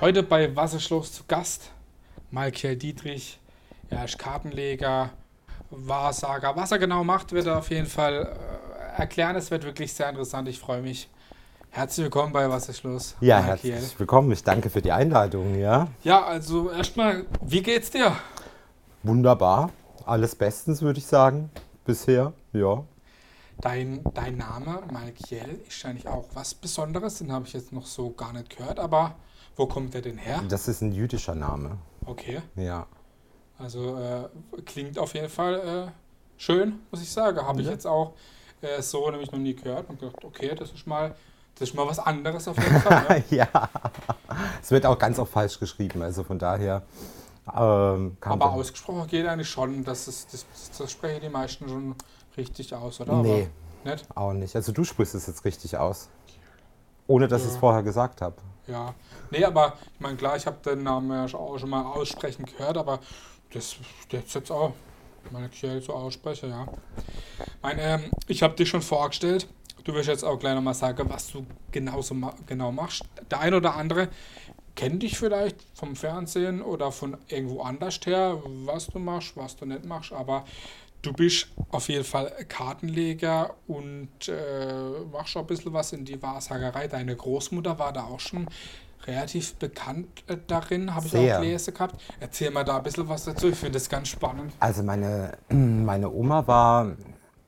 Heute bei Wasserschloss zu Gast Michael Dietrich. Er ist Kartenleger, Wahrsager. Was er genau macht, wird er auf jeden Fall äh, erklären. Es wird wirklich sehr interessant. Ich freue mich. Herzlich willkommen bei Wasserschloss. Ja, Michael. herzlich willkommen. Ich danke für die Einladung. Ja, ja also erstmal, wie geht's dir? Wunderbar. Alles bestens, würde ich sagen. Bisher, ja. Dein, dein Name, Malkiel, ist eigentlich auch was Besonderes. Den habe ich jetzt noch so gar nicht gehört. Aber wo kommt der denn her? Das ist ein jüdischer Name. Okay. Ja. Also äh, klingt auf jeden Fall äh, schön, muss ich sagen. Habe ich jetzt auch äh, so nämlich noch nie gehört und gedacht, okay, das ist mal, das ist mal was anderes auf jeden Fall. ja. ja. Es wird auch ganz oft falsch geschrieben, also von daher. Ähm, Aber ausgesprochen geht eigentlich schon, dass es, das, das sprechen die meisten schon richtig aus, oder? Nee, nicht? auch nicht. Also du sprichst es jetzt richtig aus. Ohne dass ja. ich es vorher gesagt habe. Ja, nee, aber ich meine, klar, ich habe den Namen ja auch schon mal aussprechen gehört, aber das jetzt jetzt auch, meine Kiel so ausspreche, ja. Mein, ähm, ich habe dich schon vorgestellt. Du wirst jetzt auch gleich nochmal sagen, was du genau, so ma genau machst. Der ein oder andere kennt dich vielleicht vom Fernsehen oder von irgendwo anders her, was du machst, was du nicht machst, aber Du bist auf jeden Fall Kartenleger und äh, machst schon ein bisschen was in die Wahrsagerei. Deine Großmutter war da auch schon relativ bekannt äh, darin, habe ich auch gelesen gehabt. Erzähl mal da ein bisschen was dazu, ich finde das ganz spannend. Also meine, meine Oma war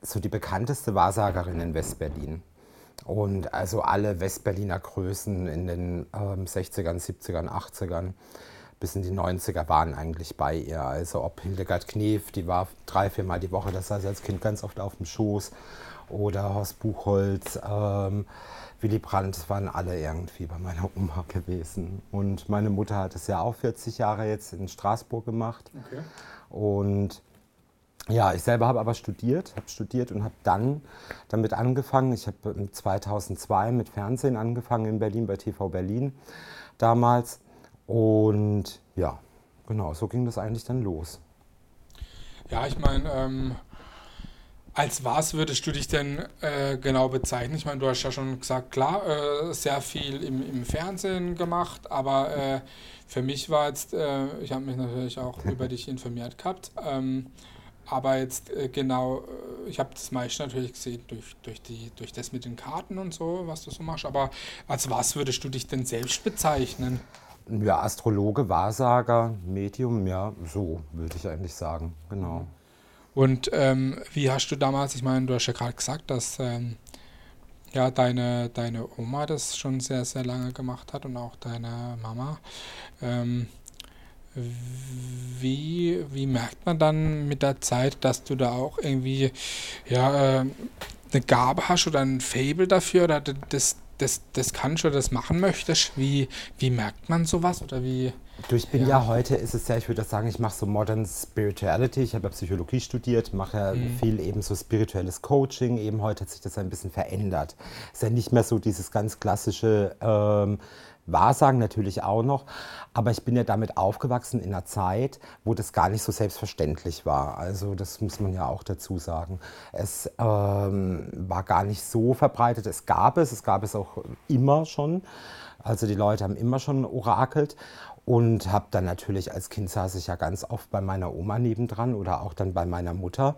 so die bekannteste Wahrsagerin in Westberlin. Und also alle Westberliner Größen in den ähm, 60ern, 70ern, 80ern bis in die 90er waren eigentlich bei ihr. Also ob Hildegard Knef, die war drei, viermal die Woche, das saß als Kind ganz oft auf dem Schoß. Oder Horst Buchholz, ähm, Willy Brandt, waren alle irgendwie bei meiner Oma gewesen. Und meine Mutter hat es ja auch 40 Jahre jetzt in Straßburg gemacht. Okay. Und ja, ich selber habe aber studiert, habe studiert und habe dann damit angefangen. Ich habe 2002 mit Fernsehen angefangen in Berlin bei TV Berlin damals und ja, genau, so ging das eigentlich dann los. Ja, ich meine, ähm, als was würdest du dich denn äh, genau bezeichnen? Ich meine, du hast ja schon gesagt, klar, äh, sehr viel im, im Fernsehen gemacht, aber äh, für mich war jetzt, äh, ich habe mich natürlich auch über dich informiert gehabt, ähm, aber jetzt äh, genau, äh, ich habe das meiste natürlich gesehen durch, durch, die, durch das mit den Karten und so, was du so machst, aber als was würdest du dich denn selbst bezeichnen? Ja, Astrologe, Wahrsager, Medium, ja, so würde ich eigentlich sagen, genau. Und ähm, wie hast du damals, ich meine, du hast ja gerade gesagt, dass ähm, ja, deine, deine Oma das schon sehr, sehr lange gemacht hat und auch deine Mama. Ähm, wie, wie merkt man dann mit der Zeit, dass du da auch irgendwie ja, äh, eine Gabe hast oder ein Fable dafür oder das, das, das kannst oder das machen möchtest? Wie, wie merkt man sowas? Oder wie, du, ich bin ja. ja heute, ist es ja, ich würde sagen, ich mache so Modern Spirituality. Ich habe ja Psychologie studiert, mache ja mhm. viel eben so spirituelles Coaching. Eben heute hat sich das ein bisschen verändert. Es ist ja nicht mehr so dieses ganz klassische ähm, Wahrsagen natürlich auch noch, aber ich bin ja damit aufgewachsen in einer Zeit, wo das gar nicht so selbstverständlich war. Also das muss man ja auch dazu sagen. Es ähm, war gar nicht so verbreitet. Es gab es, es gab es auch immer schon. Also die Leute haben immer schon orakelt und habe dann natürlich als Kind saß ich ja ganz oft bei meiner Oma nebendran oder auch dann bei meiner Mutter.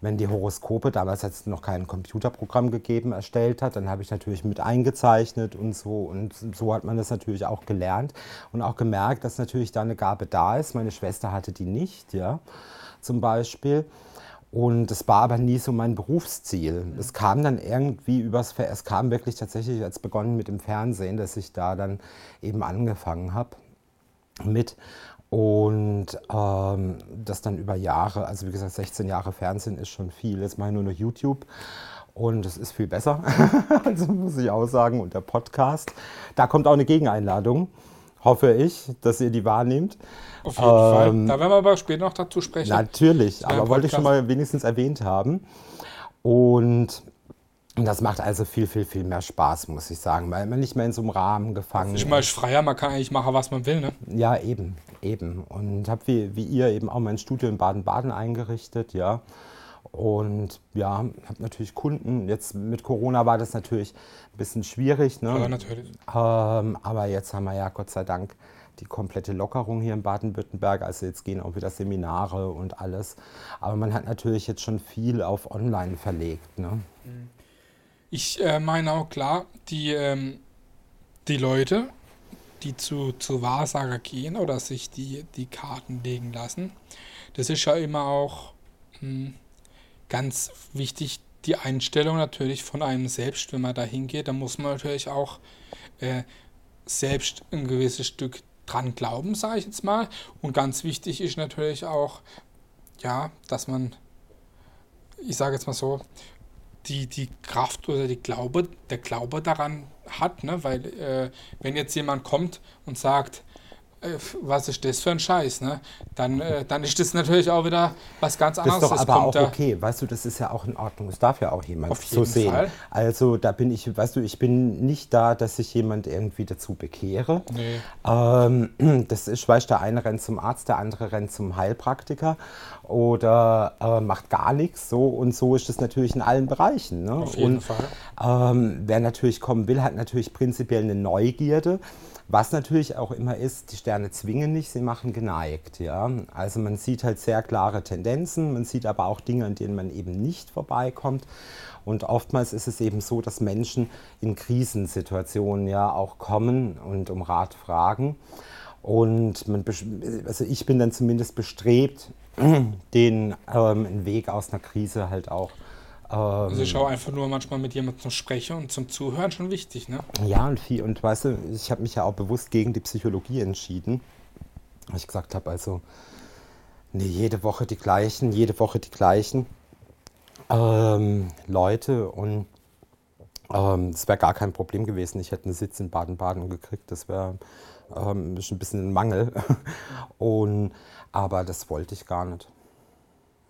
Wenn die Horoskope, damals hat es noch kein Computerprogramm gegeben, erstellt hat, dann habe ich natürlich mit eingezeichnet und so. Und so hat man das natürlich auch gelernt und auch gemerkt, dass natürlich da eine Gabe da ist. Meine Schwester hatte die nicht, ja, zum Beispiel. Und es war aber nie so mein Berufsziel. Es kam dann irgendwie übers, es kam wirklich tatsächlich, als begonnen mit dem Fernsehen, dass ich da dann eben angefangen habe mit. Und ähm, das dann über Jahre, also wie gesagt, 16 Jahre Fernsehen ist schon viel. Jetzt mache ich nur noch YouTube und es ist viel besser, also muss ich auch sagen. Und der Podcast, da kommt auch eine Gegeneinladung, hoffe ich, dass ihr die wahrnehmt. Auf jeden ähm, Fall. Da werden wir aber später noch dazu sprechen. Natürlich, aber wollte ich schon mal wenigstens erwähnt haben. Und das macht also viel, viel, viel mehr Spaß, muss ich sagen, weil man nicht mehr in so einem Rahmen gefangen ist. Ich meine, freier, man kann eigentlich machen, was man will, ne? Ja, eben, eben. Und habe wie, wie ihr eben auch mein Studio in Baden-Baden eingerichtet, ja. Und ja, habe natürlich Kunden. Jetzt mit Corona war das natürlich ein bisschen schwierig. Ne? Ja, natürlich. Ähm, aber jetzt haben wir ja Gott sei Dank die komplette Lockerung hier in Baden-Württemberg. Also jetzt gehen auch wieder Seminare und alles. Aber man hat natürlich jetzt schon viel auf Online verlegt. Ne? Ich äh, meine auch klar, die, ähm, die Leute, die zu, zu Wahrsager gehen oder sich die, die Karten legen lassen, das ist ja immer auch mh, hm, ganz wichtig, die Einstellung natürlich von einem selbst, wenn man da hingeht, da muss man natürlich auch äh, selbst ein gewisses Stück dran glauben, sage ich jetzt mal. Und ganz wichtig ist natürlich auch, ja, dass man, ich sage jetzt mal so, die, die Kraft oder die Glaube, der Glaube daran hat, ne? weil äh, wenn jetzt jemand kommt und sagt, was ist das für ein Scheiß, ne? Dann, äh, dann ist das natürlich auch wieder was ganz anderes. Das ist doch aber auch okay, weißt du, das ist ja auch in Ordnung. Das darf ja auch jemand so sehen. Fall. Also da bin ich, weißt du, ich bin nicht da, dass sich jemand irgendwie dazu bekehre. Nee. Ähm, das ist, weißt du, der eine rennt zum Arzt, der andere rennt zum Heilpraktiker oder äh, macht gar nichts. So und so ist das natürlich in allen Bereichen. Ne? Auf jeden und, Fall. Ähm, wer natürlich kommen will, hat natürlich prinzipiell eine Neugierde. Was natürlich auch immer ist, die Sterne zwingen nicht, sie machen geneigt. Ja? Also man sieht halt sehr klare Tendenzen, man sieht aber auch Dinge, an denen man eben nicht vorbeikommt. Und oftmals ist es eben so, dass Menschen in Krisensituationen ja auch kommen und um Rat fragen. Und man, also ich bin dann zumindest bestrebt, den ähm, Weg aus einer Krise halt auch also ich schaue einfach nur manchmal mit jemandem zum Sprechen und zum Zuhören schon wichtig, ne? Ja, und viel, und weißt du, ich habe mich ja auch bewusst gegen die Psychologie entschieden. Weil ich gesagt habe, also, nee, jede Woche die gleichen, jede Woche die gleichen ähm, Leute und ähm, es wäre gar kein Problem gewesen. Ich hätte einen Sitz in Baden-Baden gekriegt, das wäre ähm, ein bisschen ein Mangel. und, aber das wollte ich gar nicht.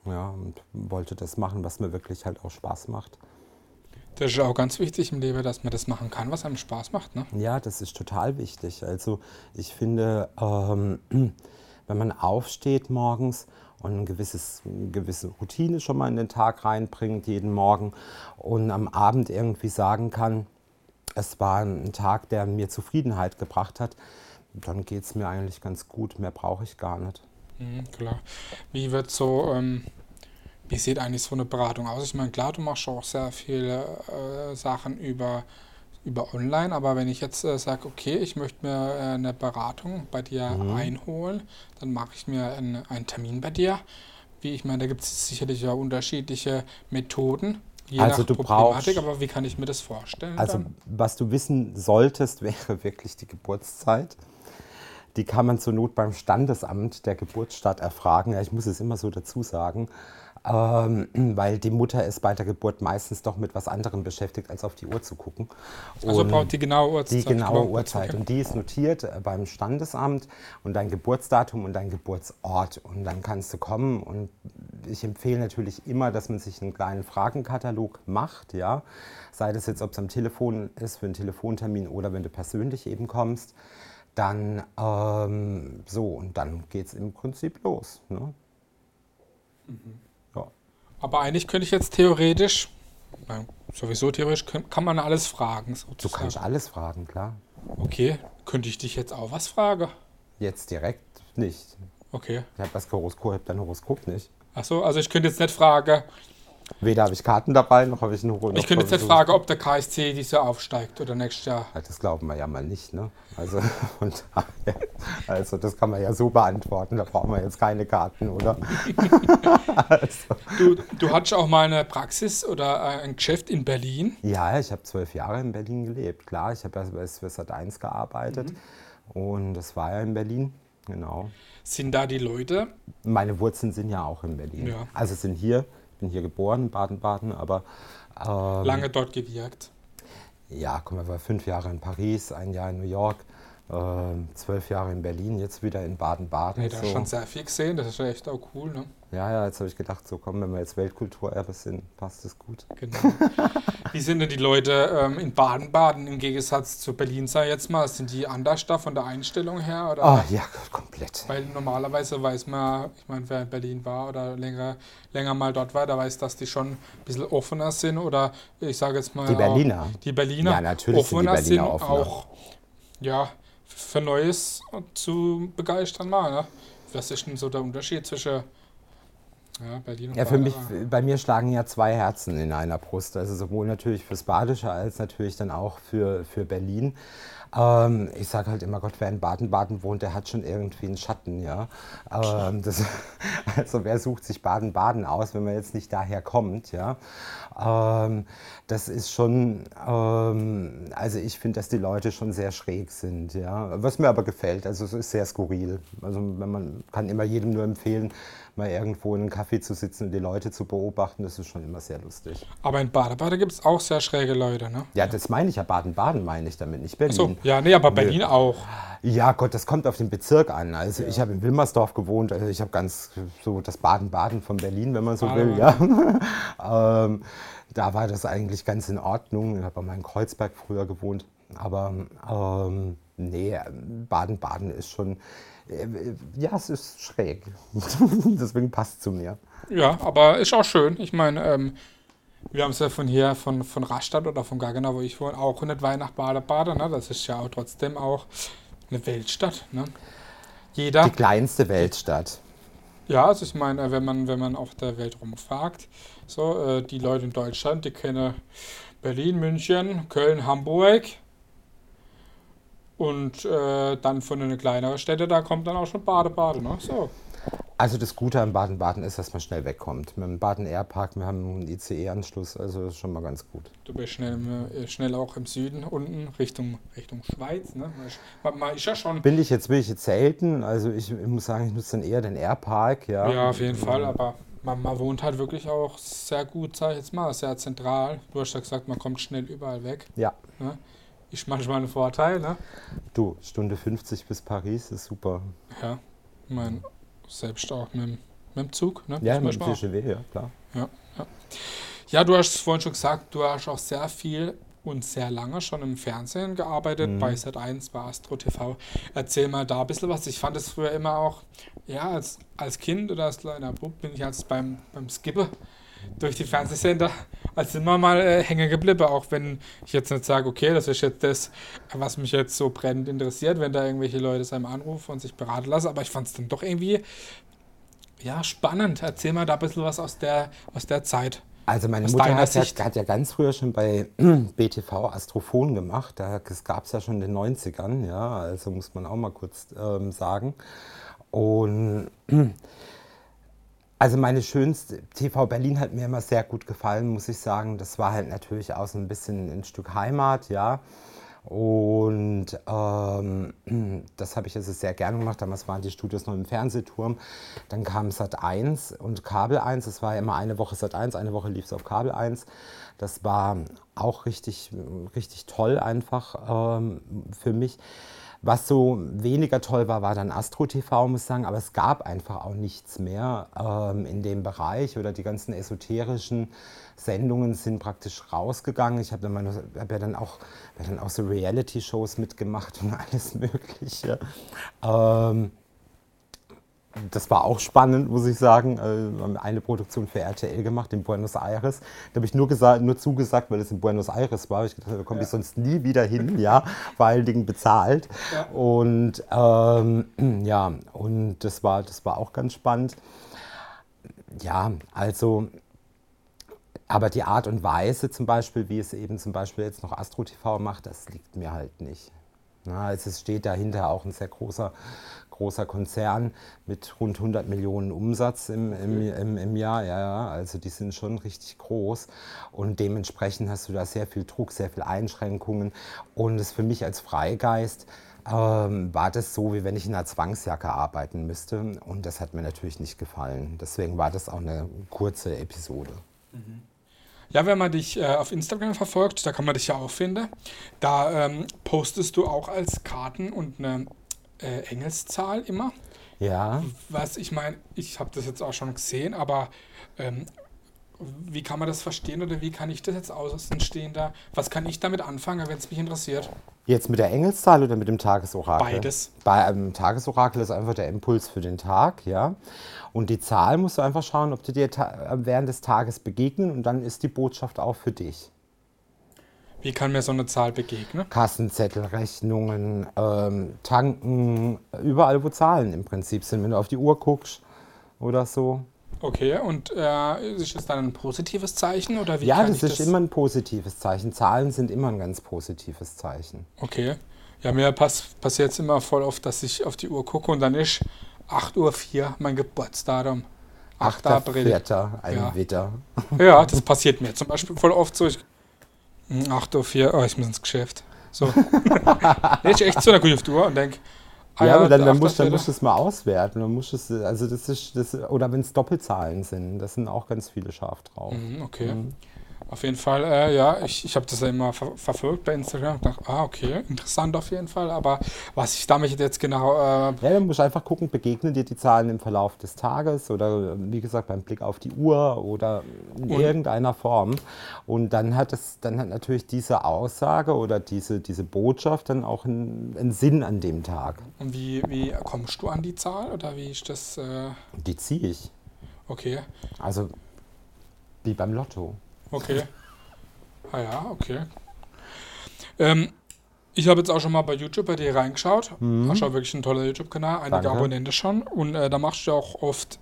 Ja, und wollte das machen, was mir wirklich halt auch Spaß macht. Das ist auch ganz wichtig im Leben, dass man das machen kann, was einem Spaß macht. Ne? Ja, das ist total wichtig. Also ich finde, ähm, wenn man aufsteht morgens und ein gewisses, eine gewisse Routine schon mal in den Tag reinbringt, jeden Morgen, und am Abend irgendwie sagen kann, es war ein Tag, der mir Zufriedenheit gebracht hat, dann geht es mir eigentlich ganz gut. Mehr brauche ich gar nicht. Mhm, klar. Wie wird so, ähm, wie sieht eigentlich so eine Beratung aus? Ich meine, klar, du machst auch sehr viele äh, Sachen über, über online, aber wenn ich jetzt äh, sage, okay, ich möchte mir äh, eine Beratung bei dir mhm. einholen, dann mache ich mir einen, einen Termin bei dir. Wie ich meine, da gibt es sicherlich ja unterschiedliche Methoden. Je also nach du Problematik, brauchst, aber wie kann ich mir das vorstellen? Also dann? was du wissen solltest, wäre wirklich die Geburtszeit. Die kann man zur Not beim Standesamt der Geburtsstadt erfragen. Ja, ich muss es immer so dazu sagen, ähm, weil die Mutter ist bei der Geburt meistens doch mit was anderem beschäftigt, als auf die Uhr zu gucken. Also und braucht die genaue Uhrzeit. Die genaue Uhrzeit. Und die ist notiert äh, beim Standesamt und dein Geburtsdatum und dein Geburtsort. Und dann kannst du kommen. Und ich empfehle natürlich immer, dass man sich einen kleinen Fragenkatalog macht. Ja? Sei das jetzt, ob es am Telefon ist für einen Telefontermin oder wenn du persönlich eben kommst dann ähm, so und dann geht es im Prinzip los. Ne? Mhm. Ja. Aber eigentlich könnte ich jetzt theoretisch, sowieso theoretisch, kann man alles fragen. Sozusagen. Du kannst alles fragen, klar. Okay, könnte ich dich jetzt auch was fragen? Jetzt direkt nicht. Okay. Ich habe das Horoskop, ich dein Horoskop nicht. Achso, also ich könnte jetzt nicht fragen, Weder habe ich Karten dabei, noch habe ich einen Hoch. Ich könnte jetzt nicht fragen, ob der KSC dieses Jahr aufsteigt oder nächstes Jahr. Ja, das glauben wir ja mal nicht, ne? Also, und, also das kann man ja so beantworten, da brauchen wir jetzt keine Karten, oder? also. du, du hattest auch mal eine Praxis oder ein Geschäft in Berlin? Ja, ich habe zwölf Jahre in Berlin gelebt, klar. Ich habe ja bei Sat 1 gearbeitet mhm. und das war ja in Berlin, genau. Sind da die Leute? Meine Wurzeln sind ja auch in Berlin. Ja. Also sind hier bin hier geboren, in Baden-Baden, aber. Ähm, Lange dort gewirkt? Ja, komm, wir war fünf Jahre in Paris, ein Jahr in New York, zwölf Jahre in Berlin, jetzt wieder in Baden-Baden. Nee, da so. schon sehr viel gesehen, das ist ja echt auch cool, ne? Ja, ja, jetzt habe ich gedacht, so komm, wenn wir jetzt Weltkulturerbe sind, passt das gut. Genau. Wie sind denn die Leute ähm, in Baden-Baden im Gegensatz zu Berlin, sag ich jetzt mal? Sind die anders da von der Einstellung her? Oder? Oh, ja, komplett. Weil normalerweise weiß man, ich meine, wer in Berlin war oder länger, länger mal dort war, der weiß, dass die schon ein bisschen offener sind oder ich sage jetzt mal. Die Berliner. Auch, die Berliner. Ja, natürlich offener sind, die Berliner sind offener. auch, ja, für Neues zu begeistern mal. Ne? Was ist denn so der Unterschied zwischen ja, Berlin und ja, für mich, bei mir schlagen ja zwei Herzen in einer Brust. Also sowohl natürlich fürs Badische als natürlich dann auch für, für Berlin. Ähm, ich sage halt immer, Gott, wer in Baden-Baden wohnt, der hat schon irgendwie einen Schatten, ja. Ähm, das, also wer sucht sich Baden-Baden aus, wenn man jetzt nicht daher kommt, ja. Ähm, das ist schon, ähm, also ich finde, dass die Leute schon sehr schräg sind, ja. Was mir aber gefällt, also es ist sehr skurril. Also wenn man kann immer jedem nur empfehlen, mal irgendwo in einem Kaffee zu sitzen und die Leute zu beobachten, das ist schon immer sehr lustig. Aber in Baden-Baden gibt es auch sehr schräge Leute, ne? Ja, das meine ich ja, Baden-Baden meine ich damit, nicht Berlin. So, ja, nee, aber Berlin auch. Ja, Gott, das kommt auf den Bezirk an. Also ja. ich habe in Wilmersdorf gewohnt, also ich habe ganz so das Baden-Baden von Berlin, wenn man so Baden will, ja. ähm, da war das eigentlich ganz in Ordnung. Ich habe mal in Kreuzberg früher gewohnt. Aber ähm, nee, Baden-Baden ist schon äh, ja, es ist schräg. Deswegen passt es zu mir. Ja, aber ist auch schön. Ich meine, ähm, wir haben es ja von hier, von, von Rastatt oder von Gaggenau, wo ich wohne, auch nicht weit nach Baden-Baden. Ne? Das ist ja auch trotzdem auch eine Weltstadt. Ne? Jeder. Die kleinste Weltstadt. Ja, also ich meine, wenn man, wenn man auf der Welt rumfragt, so, äh, die Leute in Deutschland, die kennen Berlin, München, Köln, Hamburg, und äh, dann von einer kleineren Städte, da kommt dann auch schon Bade-Bade. Ne? So. Also das Gute an Baden-Baden ist, dass man schnell wegkommt. Mit dem Baden-Air-Park, wir haben einen ICE-Anschluss, also das ist schon mal ganz gut. Du bist schnell, äh, schnell auch im Süden, unten Richtung, Richtung Schweiz. Ne? Man, man ist ja schon bin ich jetzt, bin ich jetzt selten. Also ich, ich muss sagen, ich nutze dann eher den Air-Park. Ja. ja, auf jeden Fall, aber man, man, wohnt halt wirklich auch sehr gut, sag ich jetzt mal, sehr zentral. Du hast ja gesagt, man kommt schnell überall weg. Ja. Ne? Ist manchmal ein Vorteil, ne? Du, Stunde 50 bis Paris ist super. Ja, ich meine, selbst auch mit, mit dem Zug, ne? Ja, mit dem TGW, ja, klar. Ja, ja. ja, du hast vorhin schon gesagt, du hast auch sehr viel und sehr lange schon im Fernsehen gearbeitet, mhm. bei Sat1, bei Astro TV. Erzähl mal da ein bisschen was. Ich fand es früher immer auch, ja, als, als Kind oder als kleiner Bub bin ich jetzt beim, beim Skippe durch die Fernsehsender als immer mal äh, hängen geblieben, auch wenn ich jetzt nicht sage, okay, das ist jetzt das, was mich jetzt so brennend interessiert, wenn da irgendwelche Leute seinem anrufen und sich beraten lassen, aber ich fand es dann doch irgendwie ja, spannend. Erzähl mal da ein bisschen was aus der, aus der Zeit. Also meine Mutter hat ja, hat ja, ganz früher schon bei BTV Astrophon gemacht. Das gab es ja schon in den 90ern, ja, also muss man auch mal kurz ähm, sagen. Und also meine schönste TV Berlin hat mir immer sehr gut gefallen, muss ich sagen. Das war halt natürlich auch so ein bisschen ein Stück Heimat, ja. Und ähm, das habe ich also sehr gerne gemacht. Damals waren die Studios noch im Fernsehturm. Dann kam Sat 1 und Kabel 1. Es war immer eine Woche Sat 1, eine Woche lief es auf Kabel 1. Das war auch richtig, richtig toll einfach ähm, für mich. Was so weniger toll war, war dann Astro TV, muss ich sagen, aber es gab einfach auch nichts mehr ähm, in dem Bereich oder die ganzen esoterischen Sendungen sind praktisch rausgegangen. Ich habe dann, hab ja dann auch, dann auch so Reality-Shows mitgemacht und alles Mögliche. Ähm, das war auch spannend, muss ich sagen. Äh, wir haben eine Produktion für RTL gemacht in Buenos Aires. Da habe ich nur, gesagt, nur zugesagt, weil es in Buenos Aires war. Ich gedacht, da komme ja. ich sonst nie wieder hin, ja, vor allen Dingen bezahlt. Ja. Und ähm, ja, und das war, das war auch ganz spannend. Ja, also, aber die Art und Weise zum Beispiel, wie es eben zum Beispiel jetzt noch Astro TV macht, das liegt mir halt nicht. Na, also es steht dahinter auch ein sehr großer großer Konzern mit rund 100 Millionen Umsatz im, im, im, im Jahr. Ja, ja, also die sind schon richtig groß und dementsprechend hast du da sehr viel Druck, sehr viel Einschränkungen und es für mich als Freigeist ähm, war das so, wie wenn ich in einer Zwangsjacke arbeiten müsste und das hat mir natürlich nicht gefallen. Deswegen war das auch eine kurze Episode. Mhm. Ja, wenn man dich äh, auf Instagram verfolgt, da kann man dich ja auch finden. Da ähm, postest du auch als Karten und eine äh, Engelszahl immer. Ja. Was ich meine, ich habe das jetzt auch schon gesehen, aber ähm, wie kann man das verstehen oder wie kann ich das jetzt außen da? Was kann ich damit anfangen, wenn es mich interessiert? Jetzt mit der Engelszahl oder mit dem Tagesorakel? Beides. Bei einem Tagesorakel ist einfach der Impuls für den Tag, ja. Und die Zahl musst du einfach schauen, ob die dir während des Tages begegnen und dann ist die Botschaft auch für dich. Wie kann mir so eine Zahl begegnen? Kassenzettel, Rechnungen, ähm, Tanken, überall wo Zahlen im Prinzip sind, wenn du auf die Uhr guckst oder so. Okay, und äh, ist das dann ein positives Zeichen oder wie Ja, das ist das? immer ein positives Zeichen. Zahlen sind immer ein ganz positives Zeichen. Okay. Ja, mir pass passiert es immer voll oft, dass ich auf die Uhr gucke und dann ist 8.04 Uhr mein Geburtsdatum. 8. 8. April. Vierter, ein ja. Witter. Ja, das passiert mir zum Beispiel voll oft so. Ich, 8.04 Uhr, oh, ich muss ins Geschäft. So. nee, ich echt so eine gute Uhr und denke, Ah, ja, aber dann, dann, musst, dann musst du es mal auswerten. Dann musst es, also das ist, das, oder wenn es Doppelzahlen sind, das sind auch ganz viele scharf drauf. Mhm, okay. Mhm. Auf jeden Fall, äh, ja, ich, ich habe das ja immer ver verfolgt bei Instagram und dachte, ah, okay, interessant auf jeden Fall, aber was ich damit jetzt genau. Äh ja, dann musst du einfach gucken, begegnen dir die Zahlen im Verlauf des Tages oder wie gesagt beim Blick auf die Uhr oder in und irgendeiner Form. Und dann hat es, dann hat natürlich diese Aussage oder diese, diese Botschaft dann auch einen, einen Sinn an dem Tag. Und wie, wie kommst du an die Zahl oder wie ist das? Äh die ziehe ich. Okay. Also wie beim Lotto. Okay. Ah ja, okay. Ähm, ich habe jetzt auch schon mal bei YouTube bei dir reingeschaut. Mhm. Hast auch wirklich ein toller YouTube-Kanal, einige Danke. Abonnenten schon. Und äh, da machst du ja auch oft,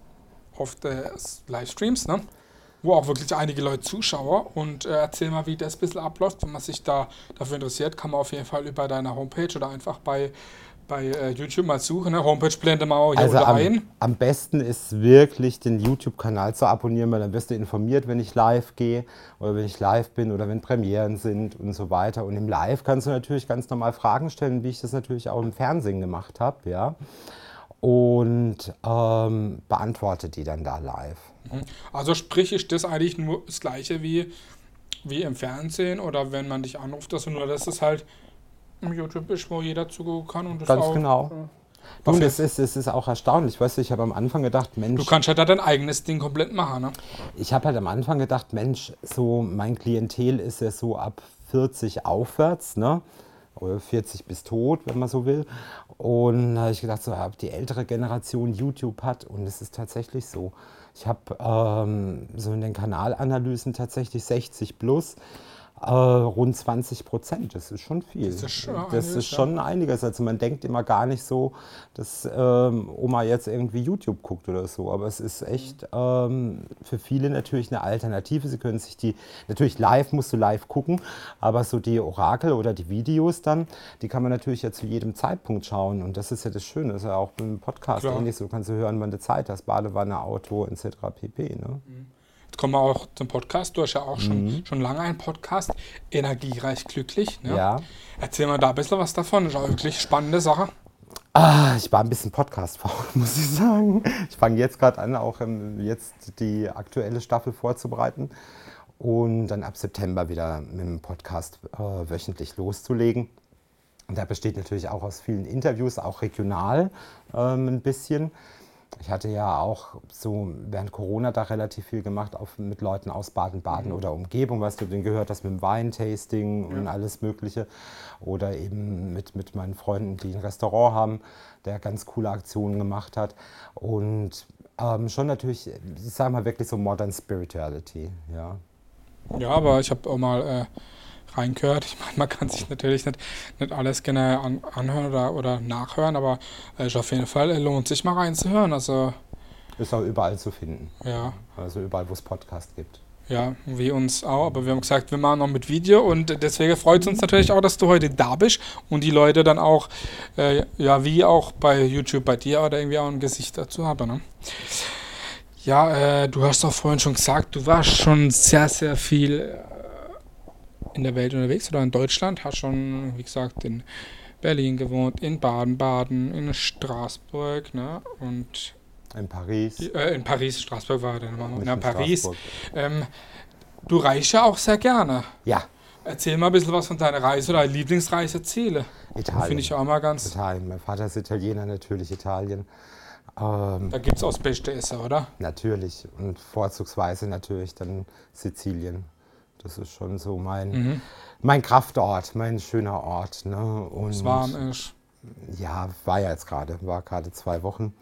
oft äh, Livestreams, ne? wo auch wirklich einige Leute Zuschauer. Und äh, erzähl mal, wie das ein bisschen abläuft. Wenn man sich da dafür interessiert, kann man auf jeden Fall über deine Homepage oder einfach bei bei äh, YouTube mal suchen, ne? Homepage blende mal hier also am, ein. Am besten ist wirklich den YouTube-Kanal zu abonnieren, weil dann wirst du informiert, wenn ich live gehe oder wenn ich live bin oder wenn Premieren sind und so weiter. Und im Live kannst du natürlich ganz normal Fragen stellen, wie ich das natürlich auch im Fernsehen gemacht habe, ja. Und ähm, beantworte die dann da live. Mhm. Also sprich, ist das eigentlich nur das gleiche wie, wie im Fernsehen oder wenn man dich anruft, dass du nur das ist halt YouTube ist, wo jeder zugucken kann. Und das Ganz auch, genau. Äh, Nun, es ist, es ist auch erstaunlich. Weißt du, ich habe am Anfang gedacht, Mensch. Du kannst halt dein eigenes Ding komplett machen, ne? Ich habe halt am Anfang gedacht, Mensch, so mein Klientel ist ja so ab 40 aufwärts, ne? Oder 40 bis tot, wenn man so will. Und da habe ich gedacht, so, ob die ältere Generation YouTube hat. Und es ist tatsächlich so. Ich habe ähm, so in den Kanalanalysen tatsächlich 60 plus. Äh, rund 20 Prozent, das ist schon viel. Das ist schon, das einiges, ist schon einiges. Also man denkt immer gar nicht so, dass ähm, Oma jetzt irgendwie YouTube guckt oder so. Aber es ist echt ähm, für viele natürlich eine Alternative. Sie können sich die, natürlich live musst du live gucken, aber so die Orakel oder die Videos dann, die kann man natürlich ja zu jedem Zeitpunkt schauen. Und das ist ja das Schöne, das ist ja auch beim Podcast Klar. ähnlich so. Kannst du hören, wann du Zeit hast, Badewanne, Auto etc. pp. Ne? Mhm. Kommen wir auch zum Podcast. Du hast ja auch schon, mhm. schon lange einen Podcast. Energiereich glücklich. Ne? Ja. Erzähl mal da ein bisschen was davon. Das ist auch wirklich spannende Sache. Ah, ich war ein bisschen podcast muss ich sagen. Ich fange jetzt gerade an, auch jetzt die aktuelle Staffel vorzubereiten und dann ab September wieder mit dem Podcast äh, wöchentlich loszulegen. Und der besteht natürlich auch aus vielen Interviews, auch regional ähm, ein bisschen. Ich hatte ja auch so während Corona da relativ viel gemacht auf, mit Leuten aus Baden-Baden mhm. oder Umgebung, was du denn gehört hast mit dem Weintasting ja. und alles Mögliche. Oder eben mit, mit meinen Freunden, die ein Restaurant haben, der ganz coole Aktionen gemacht hat. Und ähm, schon natürlich, ich sage mal wirklich so Modern Spirituality, ja. Ja, aber ich habe auch mal äh, reingehört. Ich meine, man kann sich natürlich nicht, nicht alles gerne an, anhören oder, oder nachhören, aber äh, auf jeden Fall äh, lohnt sich mal reinzuhören. Also, ist auch überall zu finden. Ja. Also überall, wo es Podcast gibt. Ja, wie uns auch. Aber wir haben gesagt, wir machen noch mit Video und deswegen freut es uns natürlich auch, dass du heute da bist und die Leute dann auch, äh, ja, wie auch bei YouTube bei dir oder irgendwie auch ein Gesicht dazu haben. Ne? Ja, äh, du hast auch vorhin schon gesagt, du warst schon sehr, sehr viel in der Welt unterwegs oder in Deutschland, hast schon, wie gesagt, in Berlin gewohnt, in Baden-Baden, in Straßburg, ne? Und in Paris. äh, in Paris, Straßburg war dann mal. In Paris. Ähm, Du reist ja auch sehr gerne. Ja, Erzähl mal ein bisschen was von deiner Reise oder Lieblingsreiseziele. Italien. Finde ich auch mal ganz. Italien. Mein Vater ist Italiener, natürlich Italien. Ähm, Da gibt es auch das beste Essen, oder? natürlich. Und vorzugsweise natürlich dann Sizilien. Das ist schon so mein, Mhm. mein Kraftort, mein schöner Ort. Ne? Und Es warm ist. ja, war ja jetzt gerade, war gerade zwei Wochen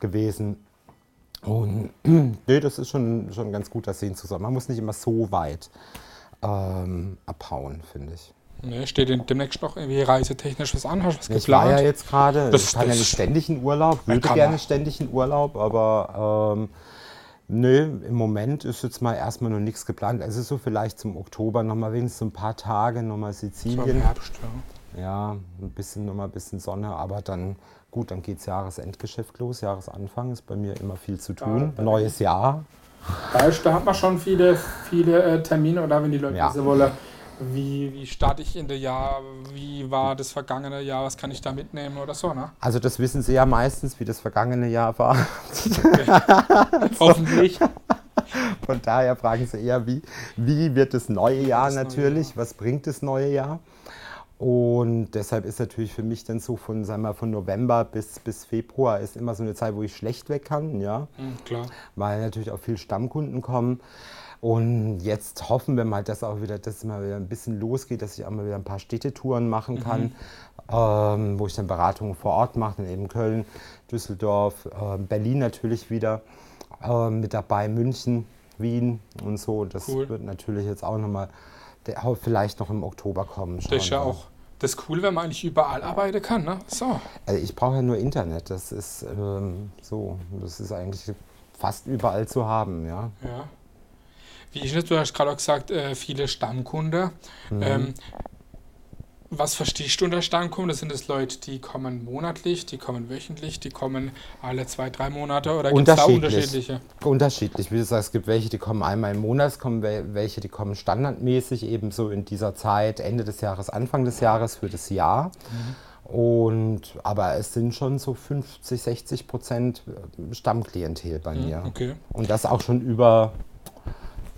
gewesen. Und nee, das ist schon, schon ganz gut, das sehen zu sollen. Man muss nicht immer so weit ähm, abhauen, finde ich. Ne, steht demnächst noch irgendwie reisetechnisch was an? Hast du was Ich war ja geplant? jetzt gerade, Das- ich kann ja nicht ständig in Urlaub, würde gerne ständig in Urlaub, aber ähm, nö, im Moment ist jetzt mal erstmal noch nichts geplant. Also so vielleicht zum Oktober nochmal wenigstens ein paar Tage nochmal Sizilien. Herbst, ja. Ja, ein bisschen nochmal ein bisschen Sonne, aber dann gut, dann geht's Jahresendgeschäft los, Jahresanfang ist bei mir immer viel zu tun. bei Neues Jahr. Da, da hat man schon viele, viele äh, Termine oder wenn die Leute Ja. wissen wollen, wie, wie starte ich in der Jahr, wie war das vergangene Jahr, was kann ich da mitnehmen oder so, ne? Also das wissen Sie ja meistens, wie das vergangene Jahr war. Hoffentlich. Von daher fragen Sie eher, wie, wie wird das neue Jahr das neue natürlich? Was bringt das neue Jahr? Und deshalb ist natürlich für mich dann so von, sagen wir, von November bis, bis Februar ist immer so eine Zeit, wo ich schlecht weg kann, ja, Hm, klar. weil natürlich auch viele Stammkunden kommen. Und jetzt hoffen wir mal, dass auch wieder, dass es mal wieder ein bisschen losgeht, dass ich auch mal wieder ein paar Städtetouren machen kann, ähm, wo ich dann Beratungen vor Ort mache, dann eben Köln, Düsseldorf, ähm, Berlin natürlich wieder ähm, mit dabei, München, Wien und so. Das Cool. wird natürlich jetzt auch nochmal, vielleicht noch im Oktober kommen. Das ist schauen ja wir. auch das ist cool, wenn man eigentlich überall arbeiten kann, ne? So. Also ich brauche ja nur Internet, das ist ähm, so, das ist eigentlich fast überall zu haben, ja. Ja. Wie ich nicht, du hast gerade auch gesagt, äh, viele Stammkunde. Mhm. Ähm, was verstehst du unter Stammkunde? Sind das Leute, die kommen monatlich, die kommen wöchentlich, die kommen alle zwei, drei Monate oder gibt es da Unterschiedlich. unterschiedliche? Unterschiedlich, wie du sagst, es gibt welche, die kommen einmal im Monat, es kommen wel- welche, die kommen standardmäßig eben so in dieser Zeit, Ende des Jahres, Anfang des Jahres für das Jahr. Und, aber es sind schon so 50, 60 Prozent Stammklientel bei mir. Okay. Und das auch schon über,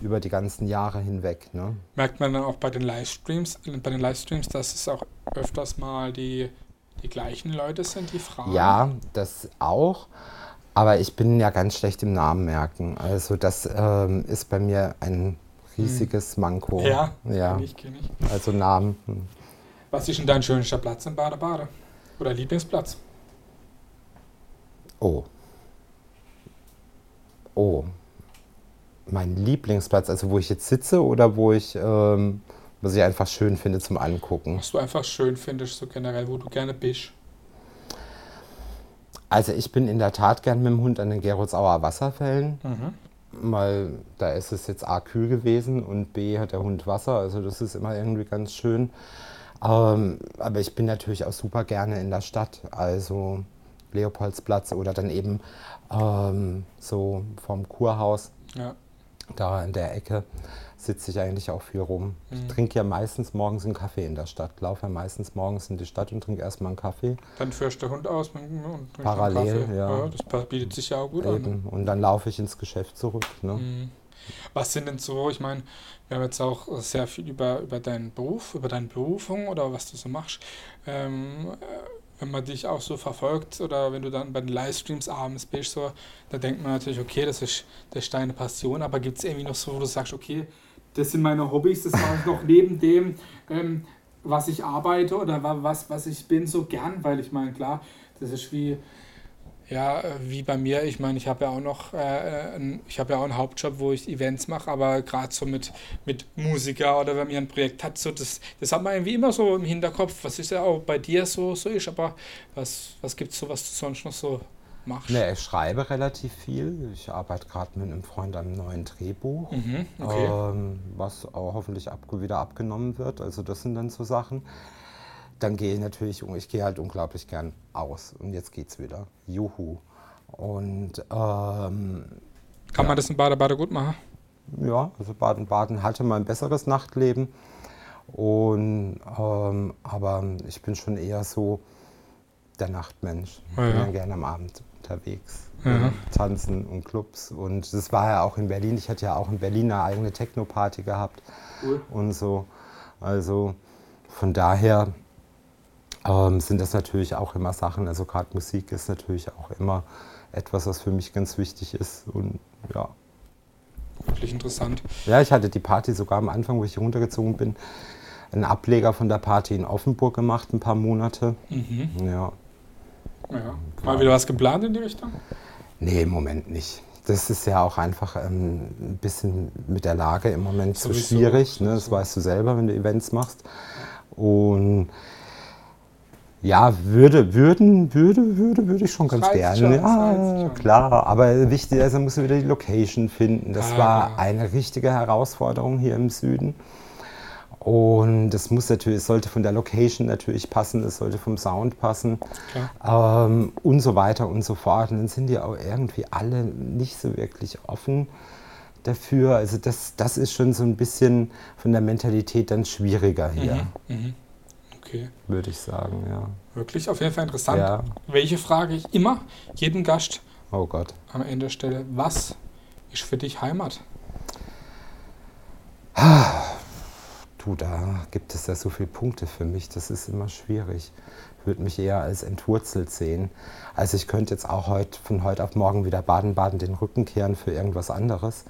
über die ganzen Jahre hinweg. Ne? Merkt man dann auch bei den Livestreams, bei den Livestreams, dass es auch öfters mal die, die gleichen Leute sind, die fragen? Ja, das auch. Aber ich bin ja ganz schlecht im Namen merken. Also das ähm, ist bei mir ein riesiges Manko. Ja, ja. kenn ich, kenn ich. Also Namen. hm. Was ist denn dein schönster Platz in Bade-Bade? Oder Lieblingsplatz? Oh. Oh. Mein Lieblingsplatz, also wo ich jetzt sitze oder wo ich, ähm, was ich einfach schön finde zum Angucken. Was du einfach schön findest, so generell, wo du gerne bist. Also ich bin in der Tat gern mit dem Hund an den Geroldsauer Wasserfällen, Mhm. weil da ist es jetzt A kühl gewesen und B hat der Hund Wasser, also das ist immer irgendwie ganz schön. Ähm, aber ich bin natürlich auch super gerne in der Stadt, also Leopoldsplatz oder dann eben ähm, so vom Kurhaus, Ja. Da in der Ecke sitze ich eigentlich auch viel rum. Ich Mhm. trinke ja meistens morgens einen Kaffee in der Stadt, laufe ja meistens morgens in die Stadt und trinke erstmal einen Kaffee. Dann führst der Hund aus und Parallel, Kaffee. ja. Das bietet sich ja auch gut an. Eben. Und dann laufe ich ins Geschäft zurück. Ne? Mhm. Was sind denn so, ich meine, wir haben jetzt auch sehr viel über, über deinen Beruf, über deine Berufung oder was du so machst. Ähm, äh, wenn man dich auch so verfolgt oder wenn du dann bei den Livestreams abends bist, so, da denkt man natürlich, okay, das ist, das ist deine Passion, aber gibt es irgendwie noch so, wo du sagst, okay, das sind meine Hobbys, das mache ich noch neben dem, ähm, was ich arbeite oder wa- was, was ich bin, so gern, weil ich meine, klar, das ist wie, ja, äh, wie bei mir, ich meine, ich habe ja auch noch, äh, ein- ich habe ja auch einen Hauptjob, wo ich Events mache, aber gerade so mit, mit Musiker oder wenn man ein Projekt hat, so das, das hat man irgendwie immer so im Hinterkopf, was ist ja auch bei dir so, so ist, aber was, was gibt es so, was du sonst noch so machst? Ne, ich schreibe relativ viel. Ich arbeite gerade mit einem Freund an einem neuen Drehbuch, Mhm, okay. ähm, was auch hoffentlich ab, wieder abgenommen wird. Also das sind dann so Sachen. Dann gehe ich natürlich, ich gehe halt unglaublich gern aus. Und jetzt geht's wieder. Juhu. Und ähm, Kann man das in Bader-Bader gut machen? ja, also Baden-Baden hatte mal ein besseres Nachtleben. Und, ähm, aber ich bin schon eher so der Nachtmensch. Ich Ah, bin ja. dann gerne am Abend unterwegs. Ja. Tanzen und Clubs. Und das war ja auch in Berlin. Ich hatte ja auch in Berlin eine eigene Techno-Party gehabt Cool. und so. Also von daher ähm, sind das natürlich auch immer Sachen. Also gerade Musik ist natürlich auch immer etwas, was für mich ganz wichtig ist. Und ja. Wirklich interessant. Ja, ich hatte die Party sogar am Anfang, wo ich hier runtergezogen bin, einen Ableger von der Party in Offenburg gemacht, ein paar Monate. Mhm. Ja. Ja. Mal wieder was geplant in die Richtung? Nee, im Moment nicht. Das ist ja auch einfach ähm, ein bisschen mit der Lage im Moment so schwierig. Ne? Das weißt du selber, wenn du Events machst. Und ja, würde, würden, würde, würde, würde ich schon ganz gerne. schon, ja, schon. klar. Aber wichtig ist, dann musst du wieder die Location finden. Das Ah, war eine richtige Herausforderung hier im Süden. Und es muss natürlich, es sollte von der Location natürlich passen, es sollte vom Sound passen ähm, und so weiter und so fort. Und dann sind die auch irgendwie alle nicht so wirklich offen dafür. Also das, das ist schon so ein bisschen von der Mentalität dann schwieriger hier, Mhm. Okay. würde ich sagen, ja. Wirklich auf jeden Fall interessant. Ja. Welche frage ich immer jedem Gast Oh Gott. am Ende stelle? Was ist für dich Heimat? Du, da gibt es ja so viele Punkte für mich, das ist immer schwierig. Ich würde mich eher als entwurzelt sehen. Also ich könnte jetzt auch heute, von heute auf morgen wieder Baden-Baden den Rücken kehren für irgendwas anderes.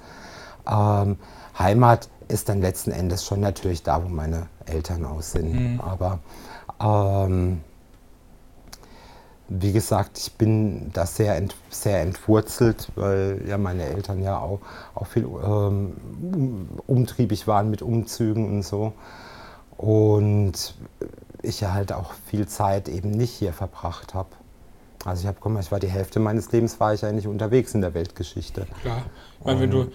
Ähm, Heimat ist dann letzten Endes schon natürlich da, wo meine Eltern aus sind. Mhm. Aber ähm, wie gesagt, ich bin da sehr, ent, sehr entwurzelt, weil ja meine Eltern ja auch, auch viel ähm, um- umtriebig waren mit Umzügen und so. Und ich ja halt auch viel Zeit eben nicht hier verbracht habe. Also ich habe, guck mal, ich war die Hälfte meines Lebens war ich eigentlich unterwegs in der Weltgeschichte. Klar. Ich meine, wenn du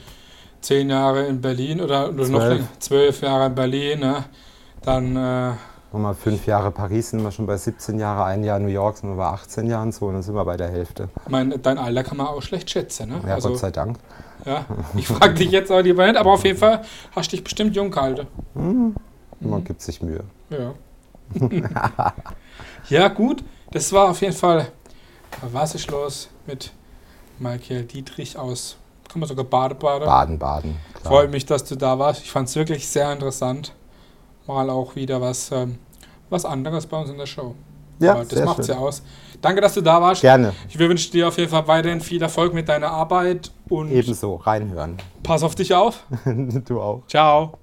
zehn Jahre in Berlin oder, oder noch Zwölf. zwölf Jahre in Berlin, ne, dann äh, Nochmal fünf Jahre Paris sind wir schon bei 17 Jahren, ein Jahr New York sind wir bei 18 Jahren so und dann sind wir bei der Hälfte. ich meine, dein Alter kann man auch schlecht schätzen. Ne? Ja, also, Gott sei Dank. ja, ich frage dich jetzt auch lieber nicht, aber auf jeden Fall hast du dich bestimmt jung gehalten. Mhm. Man gibt sich Mühe. Ja. ja, gut. Das war auf jeden Fall Was ist los mit Michael Dietrich aus, kann man sogar Badebade. Baden, Baden. klar. Freut mich, dass du da warst. Ich fand es wirklich sehr interessant. Mal auch wieder was, ähm, was anderes bei uns in der Show. Ja, Aber das sehr macht's schön. ja aus. Danke, dass du da warst. Gerne. Ich wünsche dir auf jeden Fall weiterhin viel Erfolg mit deiner Arbeit und Ebenso. Reinhören. pass auf dich auf. du auch. Ciao.